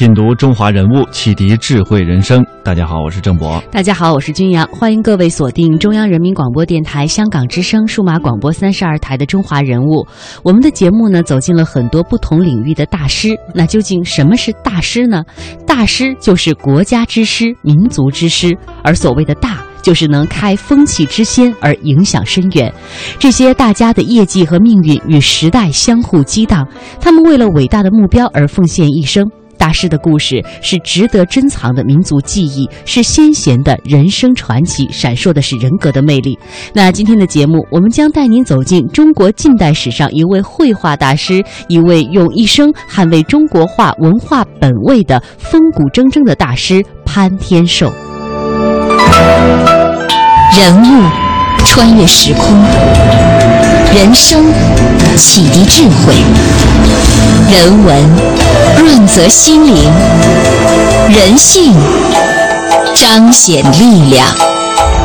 品读中华人物，启迪智慧人生。大家好，我是郑博。大家好，我是君阳。欢迎各位锁定中央人民广播电台香港之声数码广播三十二台的《中华人物》。我们的节目呢，走进了很多不同领域的大师。那究竟什么是大师呢？大师就是国家之师、民族之师。而所谓的大，就是能开风气之先而影响深远。这些大家的业绩和命运与时代相互激荡，他们为了伟大的目标而奉献一生。大师的故事是值得珍藏的民族记忆，是先贤的人生传奇，闪烁的是人格的魅力。那今天的节目，我们将带您走进中国近代史上一位绘画大师，一位用一生捍卫中国画文化本位的风骨铮铮的大师潘天寿。人物穿越时空，人生启迪智慧，人文。润泽心灵，人性彰显力量。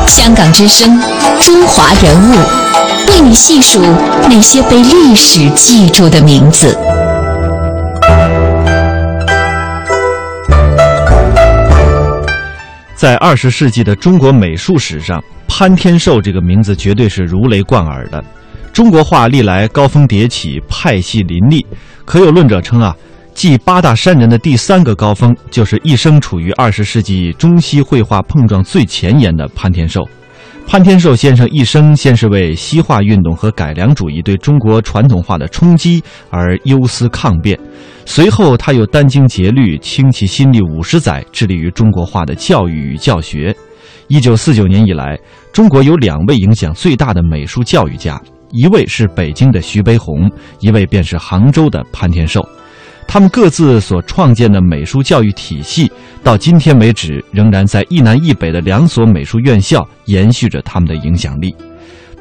香港之声，中华人物，为你细数那些被历史记住的名字。在二十世纪的中国美术史上，潘天寿这个名字绝对是如雷贯耳的。中国画历来高峰迭起，派系林立，可有论者称啊。继八大山人的第三个高峰，就是一生处于二十世纪中西绘画碰撞最前沿的潘天寿。潘天寿先生一生先是为西化运动和改良主义对中国传统画的冲击而忧思抗辩，随后他又殚精竭虑，倾其心力五十载，致力于中国画的教育与教学。一九四九年以来，中国有两位影响最大的美术教育家，一位是北京的徐悲鸿，一位便是杭州的潘天寿。他们各自所创建的美术教育体系，到今天为止，仍然在一南一北的两所美术院校延续着他们的影响力。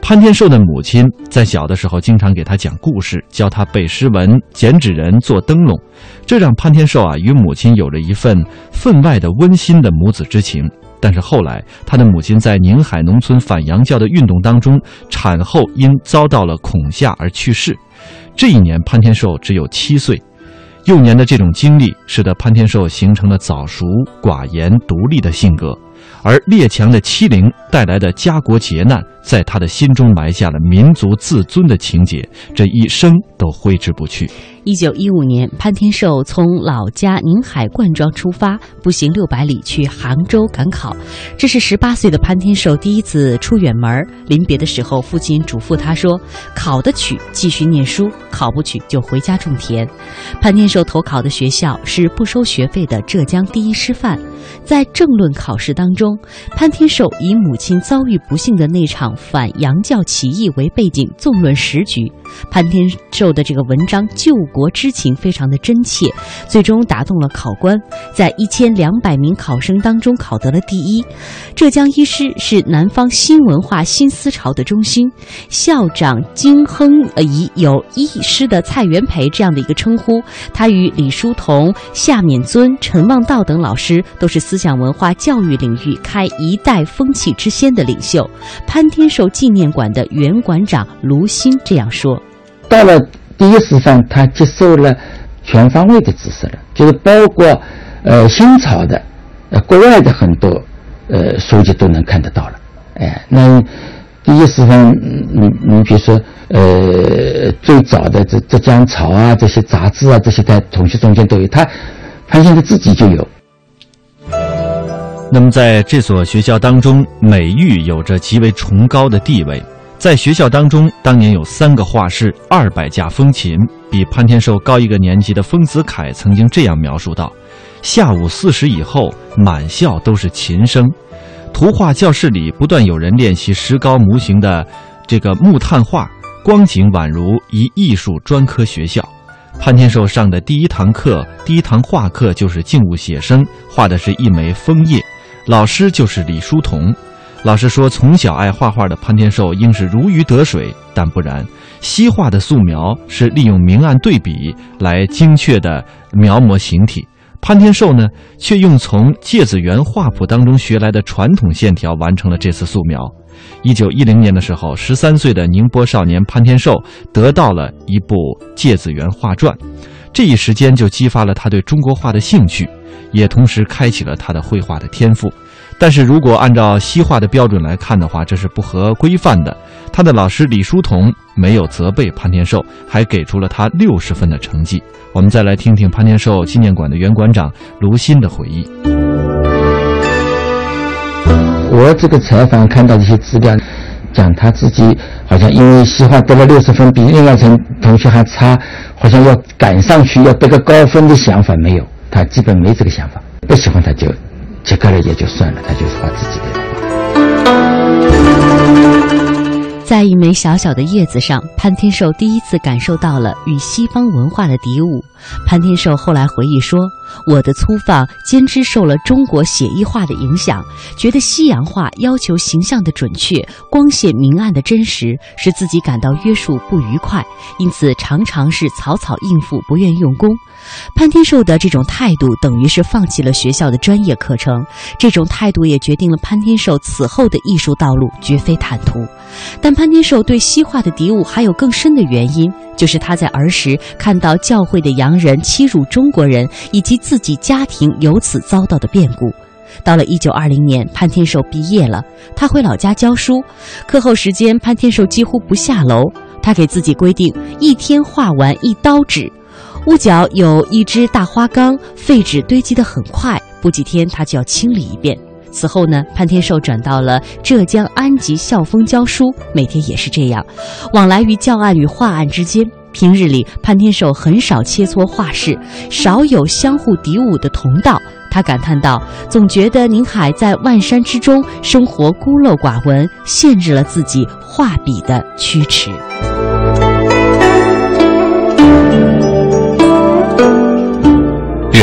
潘天寿的母亲在小的时候经常给他讲故事，教他背诗文、剪纸人、做灯笼，这让潘天寿啊与母亲有着一份分外的温馨的母子之情。但是后来，他的母亲在宁海农村反洋教的运动当中，产后因遭到了恐吓而去世。这一年，潘天寿只有七岁。幼年的这种经历，使得潘天寿形成了早熟、寡言、独立的性格，而列强的欺凌带来的家国劫难，在他的心中埋下了民族自尊的情结，这一生都挥之不去。一九一五年，潘天寿从老家宁海灌庄出发，步行六百里去杭州赶考。这是十八岁的潘天寿第一次出远门。临别的时候，父亲嘱咐他说：“考得取继续念书，考不取就回家种田。”潘天寿投考的学校是不收学费的浙江第一师范。在政论考试当中，潘天寿以母亲遭遇不幸的那场反洋教起义为背景，纵论时局。潘天寿的这个文章就国之情非常的真切，最终打动了考官，在一千两百名考生当中考得了第一。浙江一师是南方新文化新思潮的中心，校长金亨颐有一师的蔡元培这样的一个称呼。他与李叔同、夏勉尊、陈望道等老师都是思想文化教育领域开一代风气之先的领袖。潘天寿纪念馆的原馆长卢鑫这样说。到了第一师范，他接受了全方位的知识了，就是包括呃新潮的、呃国外的很多呃书籍都能看得到了。哎，那第一师范，你你比如说呃最早的这浙江潮啊这些杂志啊这些在同学中间都有，他发现他自己就有。那么在这所学校当中，美育有着极为崇高的地位。在学校当中，当年有三个画室，二百架风琴。比潘天寿高一个年级的丰子恺曾经这样描述道：“下午四时以后，满校都是琴声。图画教室里不断有人练习石膏模型的这个木炭画，光景宛如一艺术专科学校。潘天寿上的第一堂课，第一堂画课就是静物写生，画的是一枚枫叶。老师就是李叔同。老师说，从小爱画画的潘天寿应是如鱼得水，但不然。西画的素描是利用明暗对比来精确的描摹形体，潘天寿呢，却用从芥子园画谱当中学来的传统线条完成了这次素描。一九一零年的时候，十三岁的宁波少年潘天寿得到了一部《芥子园画传》，这一时间就激发了他对中国画的兴趣，也同时开启了他的绘画的天赋。但是如果按照西化的标准来看的话，这是不合规范的。他的老师李叔同没有责备潘天寿，还给出了他六十分的成绩。我们再来听听潘天寿纪念馆的原馆长卢鑫的回忆。我这个采访看到一些资料，讲他自己好像因为西化得了六十分，比另外一层同学还差，好像要赶上去要得个高分的想法没有，他基本没这个想法，不喜欢他就。切开了也就算了，他就是把自己的在一枚小小的叶子上，潘天寿第一次感受到了与西方文化的敌伍。潘天寿后来回忆说：“我的粗放兼之受了中国写意画的影响，觉得西洋画要求形象的准确、光线明暗的真实，使自己感到约束不愉快，因此常常是草草应付，不愿用功。”潘天寿的这种态度，等于是放弃了学校的专业课程。这种态度也决定了潘天寿此后的艺术道路绝非坦途。但潘天寿对西画的敌伍还有更深的原因，就是他在儿时看到教会的洋人欺辱中国人，以及自己家庭由此遭到的变故。到了一九二零年，潘天寿毕业了，他回老家教书。课后时间，潘天寿几乎不下楼，他给自己规定一天画完一刀纸。屋角有一只大花缸，废纸堆积得很快，不几天他就要清理一遍。此后呢，潘天寿转到了浙江安吉校风教书，每天也是这样，往来于教案与画案之间。平日里，潘天寿很少切磋画室，少有相互敌伍的同道。他感叹道：“总觉得宁海在万山之中生活孤陋寡闻，限制了自己画笔的驱驰。”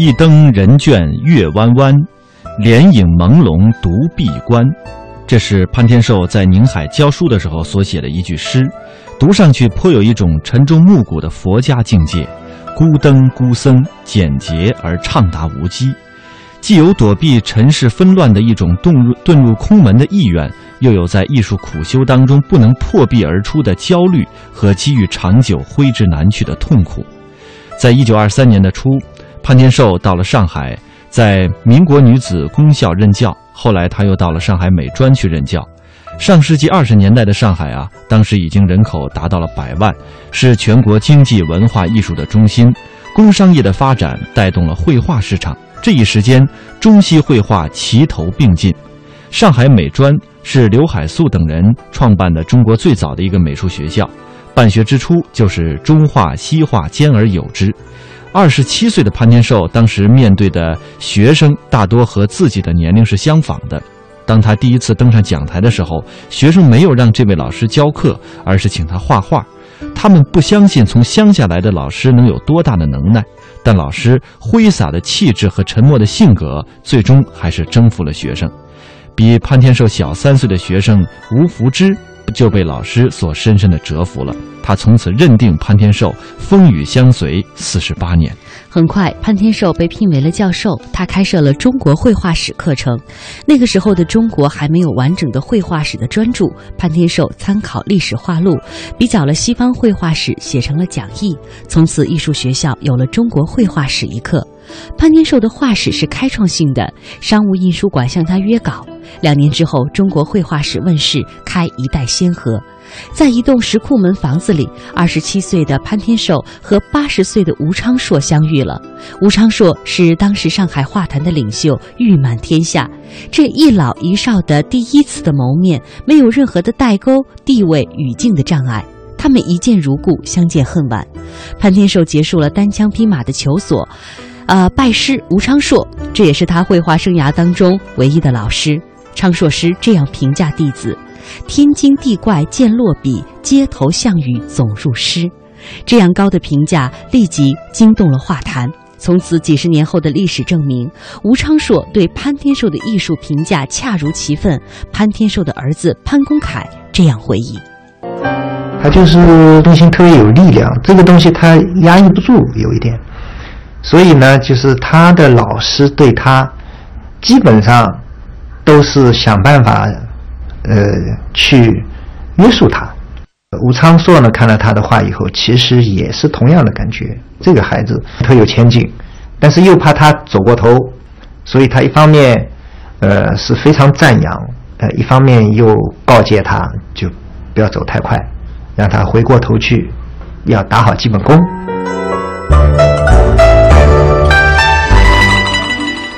一灯人倦月弯弯，帘影朦胧独闭关。这是潘天寿在宁海教书的时候所写的一句诗，读上去颇有一种晨钟暮鼓的佛家境界，孤灯孤僧，简洁而畅达无羁，既有躲避尘世纷乱的一种遁入遁入空门的意愿，又有在艺术苦修当中不能破壁而出的焦虑和机遇长久挥之难去的痛苦。在一九二三年的初。潘天寿到了上海，在民国女子公校任教。后来他又到了上海美专去任教。上世纪二十年代的上海啊，当时已经人口达到了百万，是全国经济文化艺术的中心。工商业的发展带动了绘画市场。这一时间，中西绘画齐头并进。上海美专是刘海粟等人创办的中国最早的一个美术学校，办学之初就是中画西画兼而有之。二十七岁的潘天寿当时面对的学生大多和自己的年龄是相仿的。当他第一次登上讲台的时候，学生没有让这位老师教课，而是请他画画。他们不相信从乡下来的老师能有多大的能耐，但老师挥洒的气质和沉默的性格，最终还是征服了学生。比潘天寿小三岁的学生吴福之。就被老师所深深的折服了，他从此认定潘天寿风雨相随四十八年。很快，潘天寿被聘为了教授，他开设了中国绘画史课程。那个时候的中国还没有完整的绘画史的专著，潘天寿参考历史画录，比较了西方绘画史，写成了讲义。从此，艺术学校有了中国绘画史一课。潘天寿的画室是开创性的，商务印书馆向他约稿。两年之后，中国绘画史问世，开一代先河。在一栋石库门房子里，二十七岁的潘天寿和八十岁的吴昌硕相遇了。吴昌硕是当时上海画坛的领袖，誉满天下。这一老一少的第一次的谋面，没有任何的代沟、地位、语境的障碍。他们一见如故，相见恨晚。潘天寿结束了单枪匹马的求索，呃，拜师吴昌硕，这也是他绘画生涯当中唯一的老师。昌硕师这样评价弟子。天精地怪见落笔，街头项羽总入诗。这样高的评价立即惊动了画坛。从此，几十年后的历史证明，吴昌硕对潘天寿的艺术评价恰如其分。潘天寿的儿子潘公凯这样回忆：“他就是内心特别有力量，这个东西他压抑不住，有一点。所以呢，就是他的老师对他基本上都是想办法。”呃，去约束他。吴昌硕呢，看了他的话以后，其实也是同样的感觉。这个孩子特有前景，但是又怕他走过头，所以他一方面，呃，是非常赞扬，呃，一方面又告诫他，就不要走太快，让他回过头去，要打好基本功。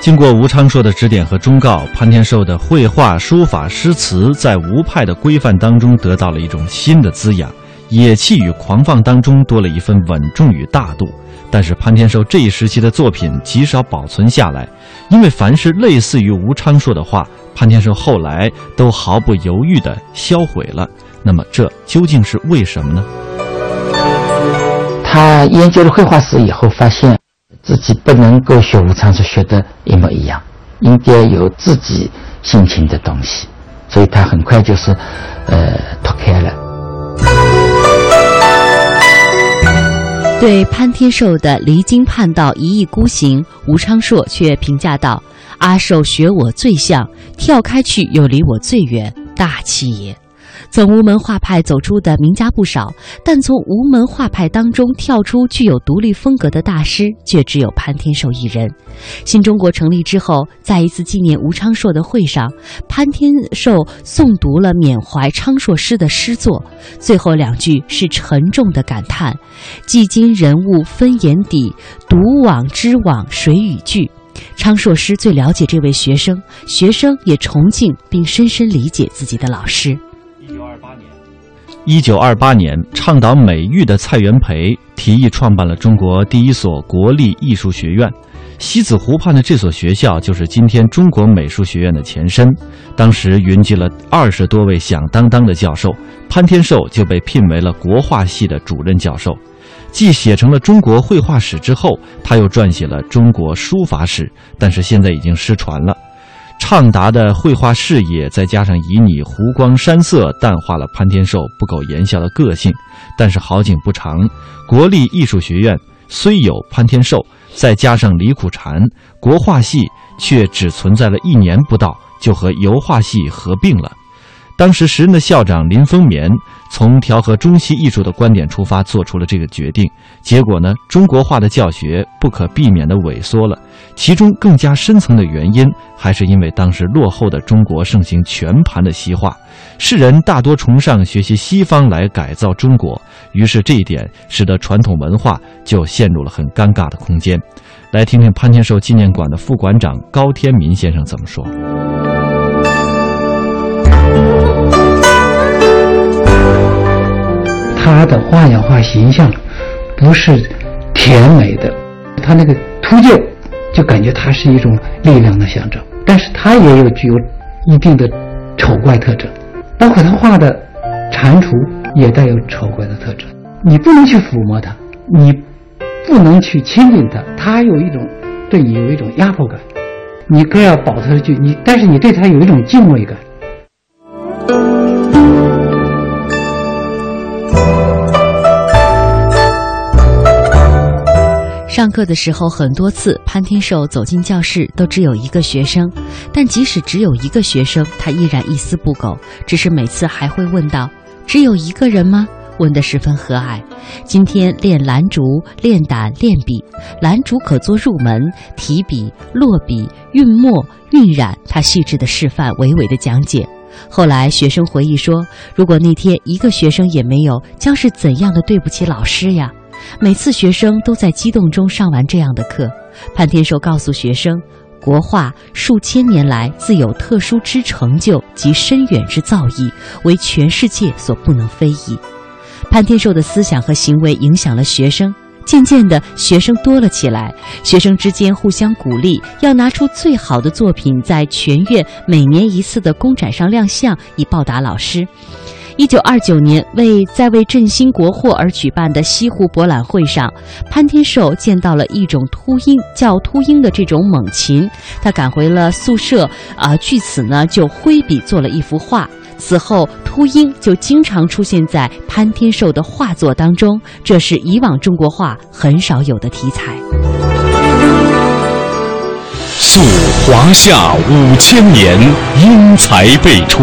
经过吴昌硕的指点和忠告，潘天寿的绘画、书法、诗词在吴派的规范当中得到了一种新的滋养，野气与狂放当中多了一份稳重与大度。但是潘天寿这一时期的作品极少保存下来，因为凡是类似于吴昌硕的画，潘天寿后来都毫不犹豫地销毁了。那么这究竟是为什么呢？他研究了绘画史以后，发现。自己不能够学吴昌硕学的一模一样，应该有自己心情的东西，所以他很快就是，呃，脱开了。对潘天寿的离经叛道、一意孤行，吴昌硕却评价道：“阿寿学我最像，跳开去又离我最远，大气也。”从吴门画派走出的名家不少，但从吴门画派当中跳出具有独立风格的大师，却只有潘天寿一人。新中国成立之后，在一次纪念吴昌硕的会上，潘天寿诵读了缅怀昌硕诗的诗作，最后两句是沉重的感叹：“既今人物分眼底，独往知往谁与俱。”昌硕师最了解这位学生，学生也崇敬并深深理解自己的老师。一九二八年，倡导美育的蔡元培提议创办了中国第一所国立艺术学院。西子湖畔的这所学校就是今天中国美术学院的前身。当时云集了二十多位响当当的教授，潘天寿就被聘为了国画系的主任教授。既写成了中国绘画史之后，他又撰写了中国书法史，但是现在已经失传了。畅达的绘画视野，再加上旖旎湖光山色，淡化了潘天寿不苟言笑的个性。但是好景不长，国立艺术学院虽有潘天寿，再加上李苦禅，国画系却只存在了一年不到，就和油画系合并了。当时时任的校长林风眠从调和中西艺术的观点出发，做出了这个决定。结果呢，中国画的教学不可避免地萎缩了。其中更加深层的原因，还是因为当时落后的中国盛行全盘的西化，世人大多崇尚学习西方来改造中国。于是这一点使得传统文化就陷入了很尴尬的空间。来听听潘天寿纪念馆的副馆长高天民先生怎么说。他的画呀画形象，不是甜美的，他那个秃鹫，就感觉它是一种力量的象征。但是它也有具有一定的丑怪特征，包括他画的蟾蜍也带有丑怪的特征。你不能去抚摸它，你不能去亲近它，它有一种对你有一种压迫感。你更要保持去你，但是你对它有一种敬畏感。上课的时候，很多次潘天寿走进教室都只有一个学生，但即使只有一个学生，他依然一丝不苟，只是每次还会问道：“只有一个人吗？问得十分和蔼。今天练兰竹、练胆、练笔，兰竹可做入门，提笔、落笔、运墨、晕染，他细致的示范，娓娓的讲解。后来学生回忆说，如果那天一个学生也没有，将是怎样的对不起老师呀！每次学生都在激动中上完这样的课，潘天寿告诉学生。国画数千年来自有特殊之成就及深远之造诣，为全世界所不能非议。潘天寿的思想和行为影响了学生，渐渐的学生多了起来，学生之间互相鼓励，要拿出最好的作品在全院每年一次的公展上亮相，以报答老师。一九二九年，为在为振兴国货而举办的西湖博览会上，潘天寿见到了一种秃鹰，叫秃鹰的这种猛禽。他赶回了宿舍，啊，据此呢就挥笔做了一幅画。此后，秃鹰就经常出现在潘天寿的画作当中，这是以往中国画很少有的题材。溯华夏五千年，英才辈出。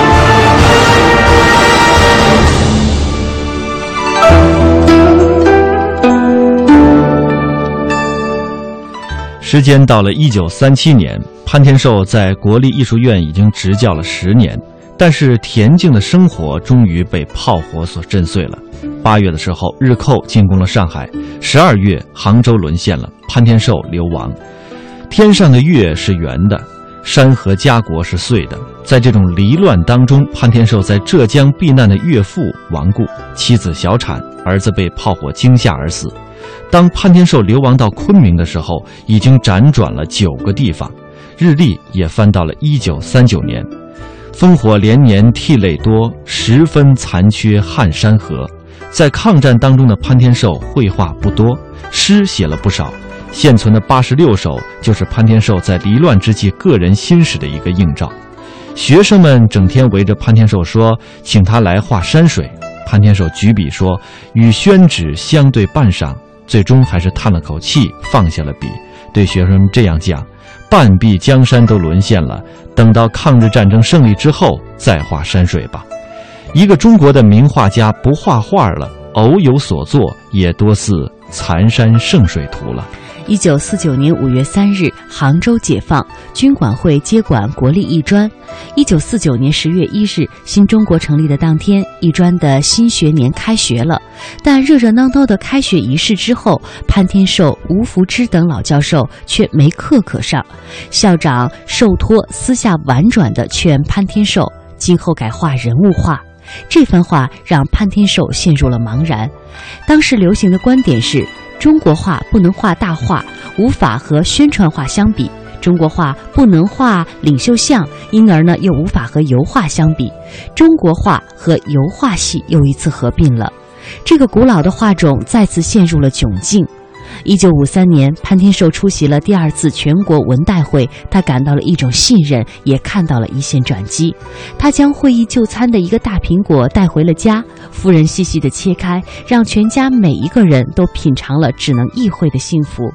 时间到了一九三七年，潘天寿在国立艺术院已经执教了十年，但是恬静的生活终于被炮火所震碎了。八月的时候，日寇进攻了上海；十二月，杭州沦陷了，潘天寿流亡。天上的月是圆的，山河家国是碎的。在这种离乱当中，潘天寿在浙江避难的岳父亡故，妻子小产，儿子被炮火惊吓而死。当潘天寿流亡到昆明的时候，已经辗转了九个地方，日历也翻到了一九三九年。烽火连年涕泪多，十分残缺汉山河。在抗战当中的潘天寿绘画不多，诗写了不少，现存的八十六首就是潘天寿在离乱之际个人心史的一个映照。学生们整天围着潘天寿说，请他来画山水。潘天寿举笔说：“与宣纸相对半晌。”最终还是叹了口气，放下了笔，对学生这样讲：“半壁江山都沦陷了，等到抗日战争胜利之后再画山水吧。”一个中国的名画家不画画了，偶有所作也多似残山剩水图了。一九四九年五月三日，杭州解放，军管会接管国立艺专。一九四九年十月一日，新中国成立的当天，艺专的新学年开学了。但热热闹闹的开学仪式之后，潘天寿、吴福之等老教授却没课可上。校长受托私下婉转地劝潘天寿，今后改画人物画。这番话让潘天寿陷入了茫然。当时流行的观点是。中国画不能画大画，无法和宣传画相比；中国画不能画领袖像，因而呢又无法和油画相比。中国画和油画系又一次合并了，这个古老的画种再次陷入了窘境。一九五三年，潘天寿出席了第二次全国文代会，他感到了一种信任，也看到了一线转机。他将会议就餐的一个大苹果带回了家，夫人细细的切开，让全家每一个人都品尝了只能意会的幸福。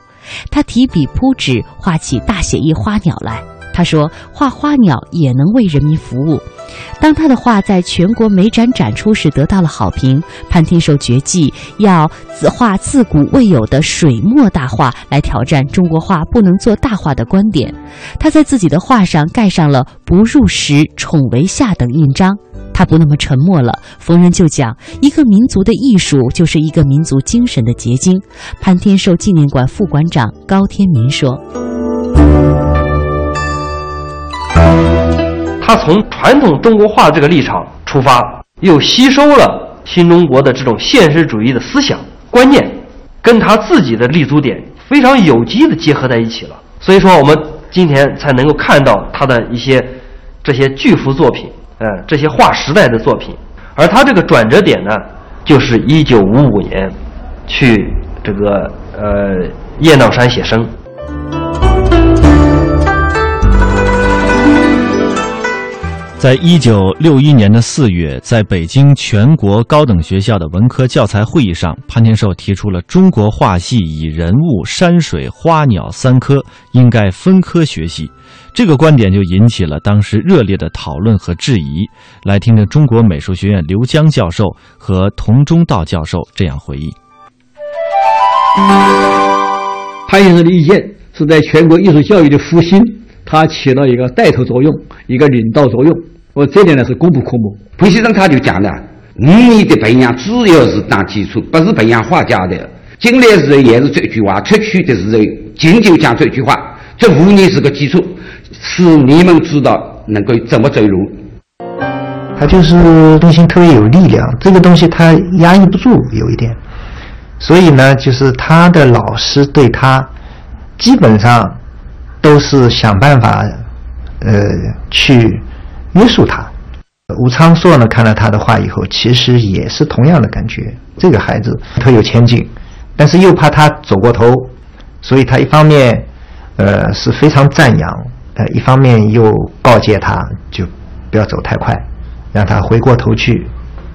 他提笔铺纸，画起大写意花鸟来。他说：“画花鸟也能为人民服务。”当他的画在全国美展展出时得到了好评，潘天寿决计要画自古未有的水墨大画来挑战中国画不能做大画的观点。他在自己的画上盖上了“不入时，宠为下”等印章。他不那么沉默了，逢人就讲：“一个民族的艺术就是一个民族精神的结晶。”潘天寿纪念馆副馆长高天民说。他从传统中国画这个立场出发，又吸收了新中国的这种现实主义的思想观念，跟他自己的立足点非常有机的结合在一起了。所以说，我们今天才能够看到他的一些这些巨幅作品，呃，这些划时代的作品。而他这个转折点呢，就是一九五五年去这个呃雁荡山写生。在一九六一年的四月，在北京全国高等学校的文科教材会议上，潘天寿提出了中国画系以人物、山水、花鸟三科应该分科学习。这个观点就引起了当时热烈的讨论和质疑。来听听中国美术学院刘江教授和童中道教授这样回忆：潘先生的意见是在全国艺术教育的复兴。他起了一个带头作用，一个领导作用。我这点呢是功不可没。彭先生他就讲了，五年的培养主要是打基础，不是培养画家的。进来时候也是这句话，出去的时候仅仅讲这句话。这五年是个基础，是你们知道能够怎么走路。他就是内心特别有力量，这个东西他压抑不住，有一点。所以呢，就是他的老师对他基本上。都是想办法，呃，去约束他。吴昌硕呢，看了他的话以后，其实也是同样的感觉。这个孩子特有前景，但是又怕他走过头，所以他一方面，呃，是非常赞扬，呃，一方面又告诫他，就不要走太快，让他回过头去，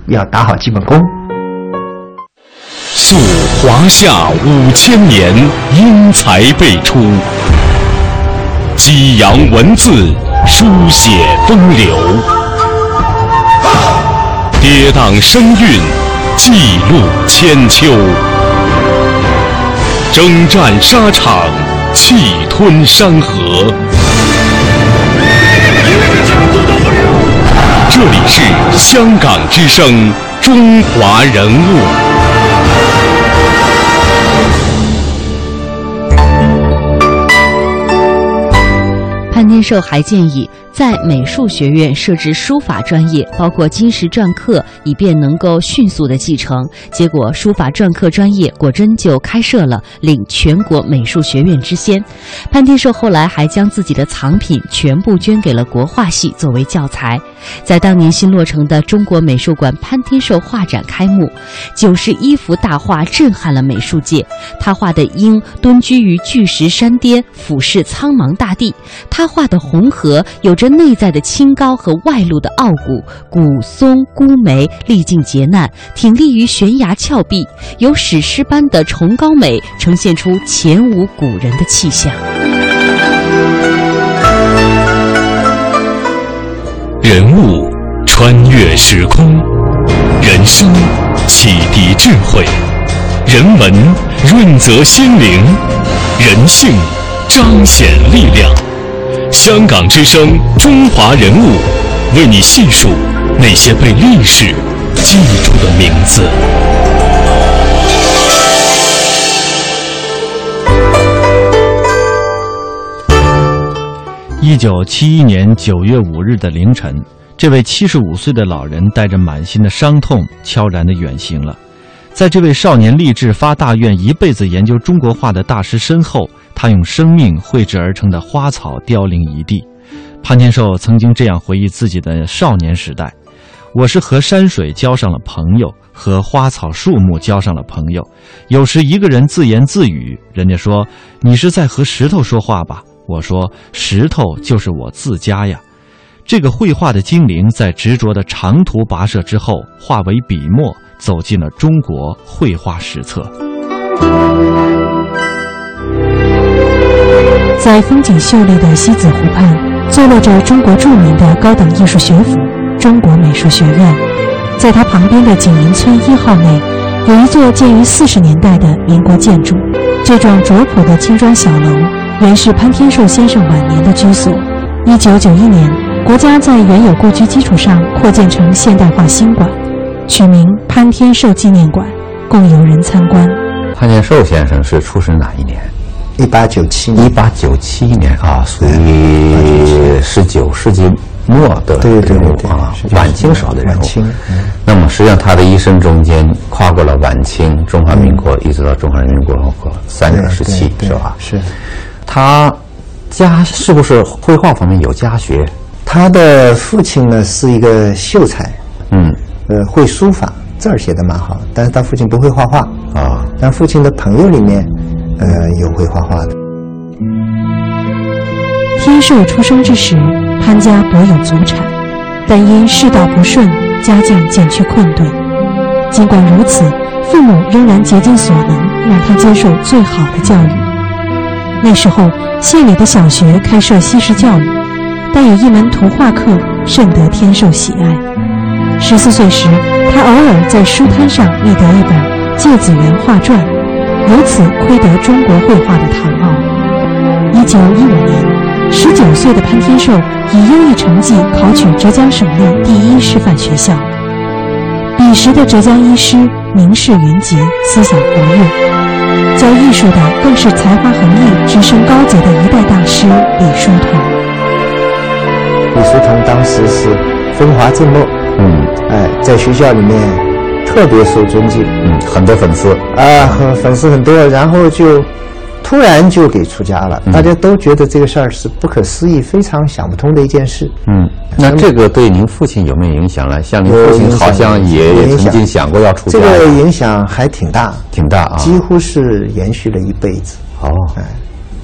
要打好基本功。溯华夏五千年，英才辈出。激扬文字，书写风流；跌宕声韵，记录千秋；征战沙场，气吞山河。这里是香港之声，中华人物。潘天寿还建议。在美术学院设置书法专业，包括金石篆刻，以便能够迅速的继承。结果，书法篆刻专业果真就开设了，领全国美术学院之先。潘天寿后来还将自己的藏品全部捐给了国画系作为教材。在当年新落成的中国美术馆潘天寿画展开幕，九十一幅大画震撼了美术界。他画的鹰蹲居于巨石山巅，俯视苍茫大地；他画的红河有。着内在的清高和外露的傲骨，古松孤梅历尽劫难，挺立于悬崖峭壁，有史诗般的崇高美，呈现出前无古人的气象。人物穿越时空，人生启迪智慧，人文润泽心灵，人性彰显力量。香港之声，中华人物，为你细数那些被历史记住的名字。一九七一年九月五日的凌晨，这位七十五岁的老人带着满心的伤痛，悄然的远行了。在这位少年立志发大愿，一辈子研究中国画的大师身后。他用生命绘制而成的花草凋零一地。潘天寿曾经这样回忆自己的少年时代：“我是和山水交上了朋友，和花草树木交上了朋友。有时一个人自言自语，人家说你是在和石头说话吧？我说石头就是我自家呀。这个绘画的精灵，在执着的长途跋涉之后，化为笔墨，走进了中国绘画史册。”在风景秀丽的西子湖畔，坐落着中国著名的高等艺术学府——中国美术学院。在它旁边的景林村一号内，有一座建于四十年代的民国建筑。这幢拙朴的青砖小楼，原是潘天寿先生晚年的居所。一九九一年，国家在原有故居基础上扩建成现代化新馆，取名潘天寿纪念馆，供游人参观。潘天寿先生是出生哪一年？一八九七，一八九七年啊，属于十九世纪末的人物啊，晚清时候的人物。那么实际上他的一生中间跨过了晚清、中华民国，一直到中华人民共和国三个时期，是吧？是。他家是不是绘画方面有家学？他的父亲呢是一个秀才，嗯，呃，会书法，字儿写的蛮好，但是他父亲不会画画啊。但父亲的朋友里面。呃，有会画画的。天寿出生之时，潘家颇有祖产，但因世道不顺，家境渐趋困顿。尽管如此，父母仍然竭尽所能让他接受最好的教育。那时候，县里的小学开设西式教育，但有一门图画课甚得天寿喜爱。十四岁时，他偶尔在书摊上觅得一本《芥子园画传》，由此窥得中国绘画的唐奥。一九一五年，十九岁的潘天寿以优异成绩考取浙江省内第一师范学校。彼时的浙江医师名士云集，思想活跃，教艺术的更是才华横溢、直升高洁的一代大师李叔同。李叔同当时是风华正茂，嗯，哎，在学校里面特别受尊敬，嗯，很多粉丝啊，粉丝很多，然后就。突然就给出家了，大家都觉得这个事儿是不可思议、非常想不通的一件事。嗯，那这个对您父亲有没有影响呢？像您父亲好像也曾经想过要出家。这个影响还挺大，挺大啊，几乎是延续了一辈子。哦，哎，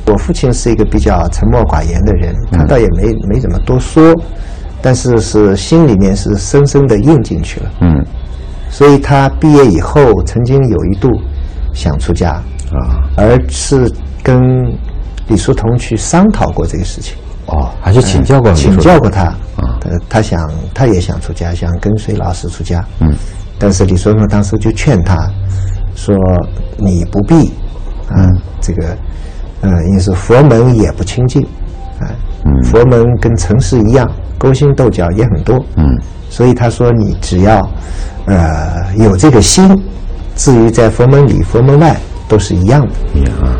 我父亲是一个比较沉默寡言的人，他倒也没没怎么多说，但是是心里面是深深的印进去了。嗯，所以他毕业以后曾经有一度想出家。啊，而是跟李叔同去商讨过这个事情。哦，还去请教过请教过他。啊，他他想，他也想出家，想跟随老师出家。嗯，但是李叔同当时就劝他，说你不必。嗯，这个，嗯，因为是佛门也不清净。啊，佛门跟城市一样，勾心斗角也很多。嗯，所以他说你只要，呃，有这个心，至于在佛门里、佛门外。都是一样的啊。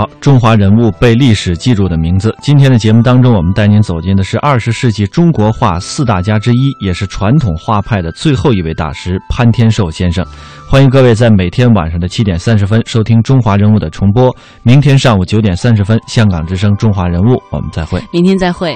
好，中华人物被历史记住的名字。今天的节目当中，我们带您走进的是二十世纪中国画四大家之一，也是传统画派的最后一位大师潘天寿先生。欢迎各位在每天晚上的七点三十分收听《中华人物》的重播。明天上午九点三十分，香港之声《中华人物》，我们再会。明天再会。